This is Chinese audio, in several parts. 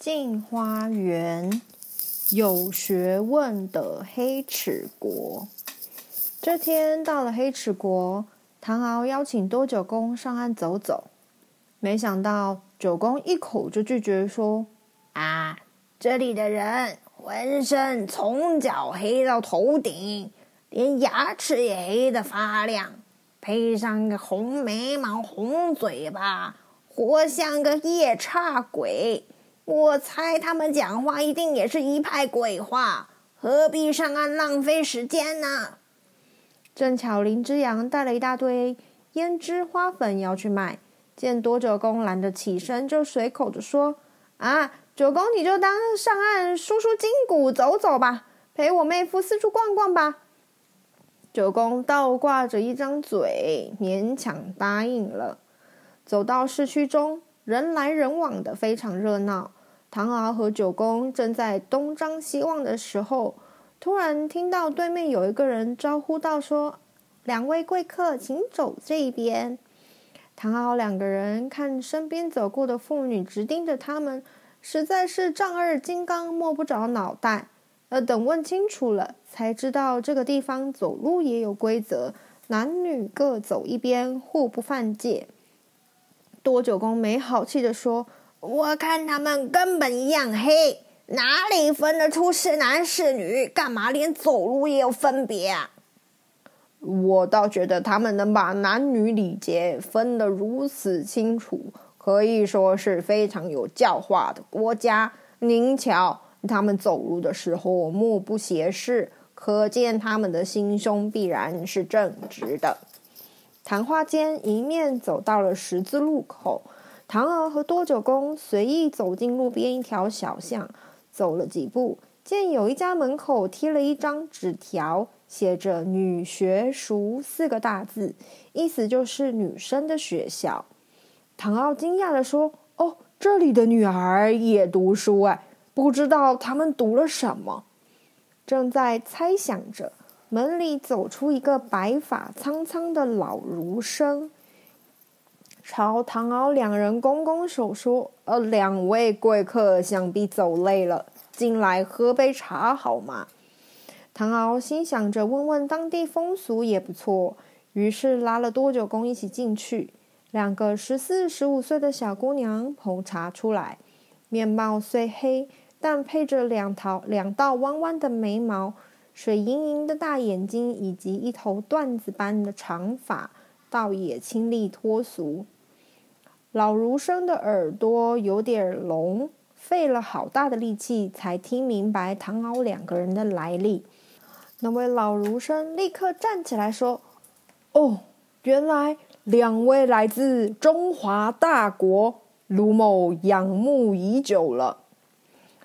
进花园，有学问的黑齿国。这天到了黑齿国，唐敖邀请多九公上岸走走，没想到九公一口就拒绝说：“啊，这里的人浑身从脚黑到头顶，连牙齿也黑得发亮，配上个红眉毛、红嘴巴，活像个夜叉鬼。”我猜他们讲话一定也是一派鬼话，何必上岸浪费时间呢？正巧林之阳带了一大堆胭脂花粉要去卖，见多九公懒得起身，就随口着说：“啊，九公你就当上岸舒舒筋骨，走走吧，陪我妹夫四处逛逛吧。”九公倒挂着一张嘴，勉强答应了。走到市区中，人来人往的，非常热闹。唐敖和九公正在东张西望的时候，突然听到对面有一个人招呼道：“说，两位贵客，请走这边。”唐敖两个人看身边走过的妇女，直盯着他们，实在是丈二金刚摸不着脑袋。呃，等问清楚了，才知道这个地方走路也有规则，男女各走一边，互不犯戒。多九公没好气地说。我看他们根本一样黑，哪里分得出是男是女？干嘛连走路也有分别啊？我倒觉得他们能把男女礼节分得如此清楚，可以说是非常有教化的国家。您瞧，他们走路的时候目不斜视，可见他们的心胸必然是正直的。谈话间，一面走到了十字路口。唐敖和多九公随意走进路边一条小巷，走了几步，见有一家门口贴了一张纸条，写着“女学塾”四个大字，意思就是女生的学校。唐敖惊讶地说：“哦，这里的女孩也读书哎，不知道她们读了什么。”正在猜想着，门里走出一个白发苍苍的老儒生。朝唐敖两人拱拱手说：“呃，两位贵客想必走累了，进来喝杯茶好吗？”唐敖心想着问问当地风俗也不错，于是拉了多九公一起进去。两个十四、十五岁的小姑娘捧茶出来，面貌虽黑，但配着两条两道弯弯的眉毛、水盈盈的大眼睛以及一头缎子般的长发，倒也清丽脱俗。老儒生的耳朵有点聋，费了好大的力气才听明白唐敖两个人的来历。那位老儒生立刻站起来说：“哦，原来两位来自中华大国，卢某仰慕已久了。”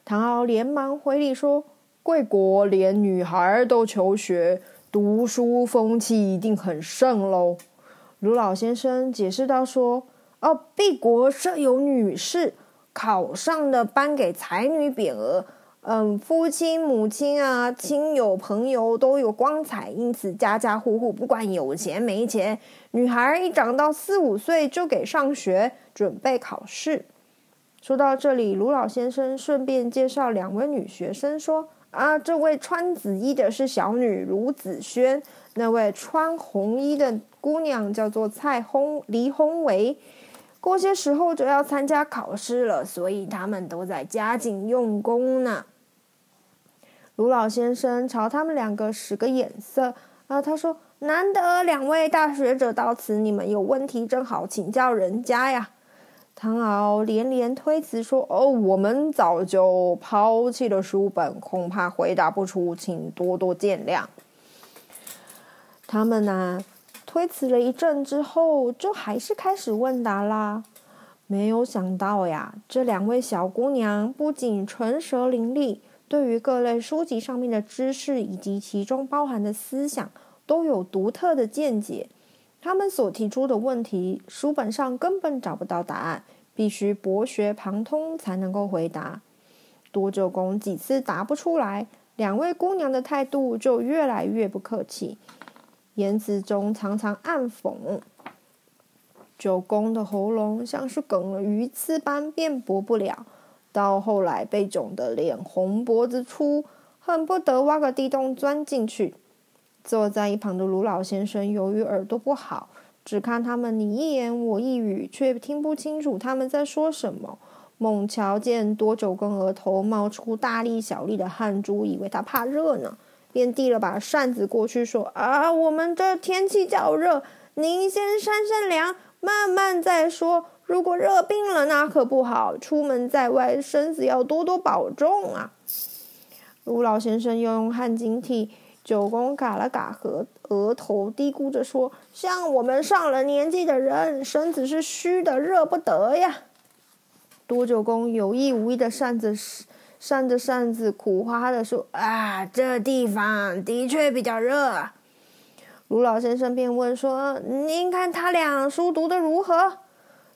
唐敖连忙回礼说：“贵国连女孩都求学，读书风气一定很盛喽。”卢老先生解释道说。哦，毕国设有女试，考上的颁给才女匾额。嗯，父亲、母亲啊，亲友、朋友都有光彩，因此家家户户不管有钱没钱，女孩一长到四五岁就给上学，准备考试。说到这里，卢老先生顺便介绍两位女学生说：“啊，这位穿紫衣的是小女卢子轩，那位穿红衣的姑娘叫做蔡红黎红维。”过些时候就要参加考试了，所以他们都在加紧用功呢。卢老先生朝他们两个使个眼色，啊，他说：“难得两位大学者到此，你们有问题正好请教人家呀。”唐敖连连推辞说：“哦，我们早就抛弃了书本，恐怕回答不出，请多多见谅。”他们呢？推辞了一阵之后，就还是开始问答啦。没有想到呀，这两位小姑娘不仅唇舌伶俐，对于各类书籍上面的知识以及其中包含的思想，都有独特的见解。她们所提出的问题，书本上根本找不到答案，必须博学旁通才能够回答。多九公几次答不出来，两位姑娘的态度就越来越不客气，言辞中常常暗讽。九公的喉咙像是梗了鱼刺般辩驳不了，到后来被肿得脸红脖子粗，恨不得挖个地洞钻进去。坐在一旁的卢老先生由于耳朵不好，只看他们你一言我一语，却听不清楚他们在说什么。猛瞧见多九公额头冒出大粒小粒的汗珠，以为他怕热呢，便递了把扇子过去说：“啊，我们这天气较热，您先扇扇凉。”慢慢再说，如果热病了，那可不好。出门在外，身子要多多保重啊！卢老先生又用汗巾替九公嘎了嘎额额头，嘀咕着说：“像我们上了年纪的人，身子是虚的，热不得呀。”多九公有意无意的扇着扇着扇子，苦哈哈的说：“啊，这地方的确比较热。”卢老先生便问说：“您看他俩书读得如何？”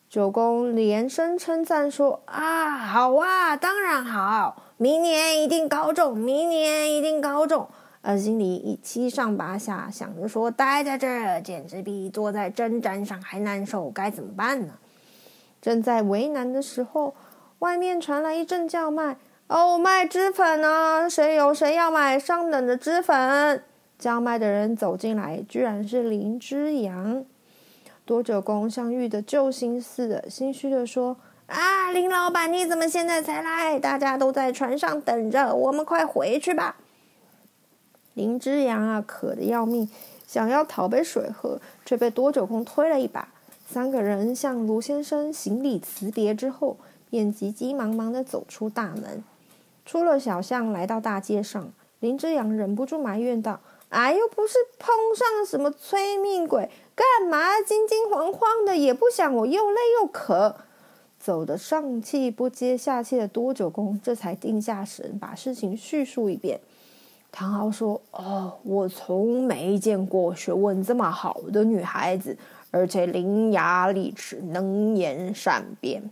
九公连声称赞说：“啊，好啊，当然好，明年一定高中，明年一定高中。”而心里一七上八下，想着说：“待在这儿简直比坐在针毡上还难受，该怎么办呢？”正在为难的时候，外面传来一阵叫卖：“哦，卖脂粉呢？谁有谁要买上等的脂粉？”叫卖的人走进来，居然是林之阳。多九公像遇得救星似的，心虚地说：“啊，林老板，你怎么现在才来？大家都在船上等着，我们快回去吧。”林之阳啊，渴得要命，想要讨杯水喝，却被多九公推了一把。三个人向卢先生行礼辞别之后，便急急忙忙地走出大门，出了小巷，来到大街上。林之阳忍不住埋怨道。哎，又不是碰上什么催命鬼，干嘛惊惊慌慌的？也不想我又累又渴，走得上气不接下气的多久公这才定下神，把事情叙述一遍。唐昊说：“哦，我从没见过学问这么好的女孩子，而且伶牙俐齿，能言善辩。”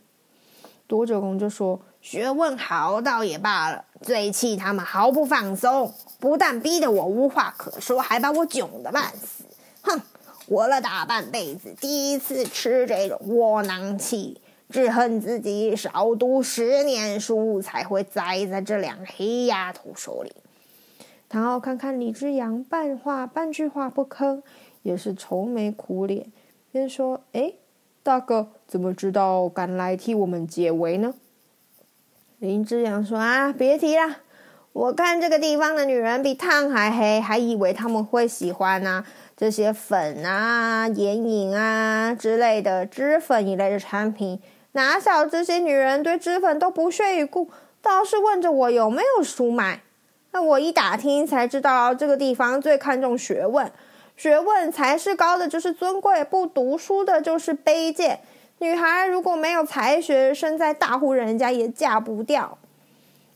多久公就说。学问好倒也罢了，最气他们毫不放松，不但逼得我无话可说，还把我窘得半死。哼，活了大半辈子，第一次吃这种窝囊气，只恨自己少读十年书，才会栽在这两个黑丫头手里。唐昊看看李之阳，半话半句话不吭，也是愁眉苦脸，便说：“哎，大哥，怎么知道敢来替我们解围呢？”林之阳说：“啊，别提了，我看这个地方的女人比炭还黑，还以为他们会喜欢呢、啊、这些粉啊、眼影啊之类的脂粉一类的产品。哪晓这些女人对脂粉都不屑一顾，倒是问着我有没有书买。那我一打听才知道，这个地方最看重学问，学问才是高的就是尊贵，不读书的就是卑贱。”女孩如果没有才学，生在大户人家也嫁不掉。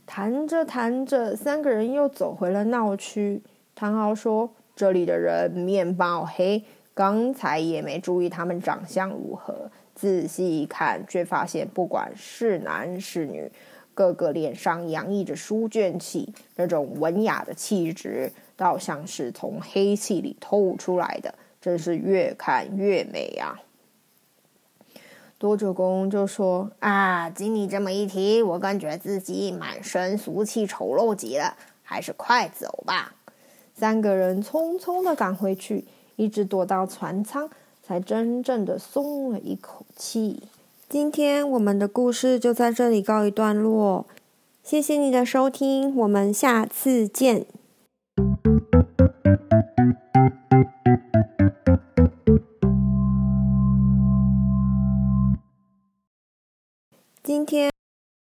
谈着谈着，三个人又走回了闹区。唐昊说：“这里的人面貌黑，刚才也没注意他们长相如何。仔细一看，却发现不管是男是女，个个脸上洋溢着书卷气，那种文雅的气质，倒像是从黑气里透出来的，真是越看越美呀。”多九公就说：“啊，经你这么一提，我感觉自己满身俗气、丑陋极了，还是快走吧。”三个人匆匆的赶回去，一直躲到船舱，才真正的松了一口气。今天我们的故事就在这里告一段落，谢谢你的收听，我们下次见。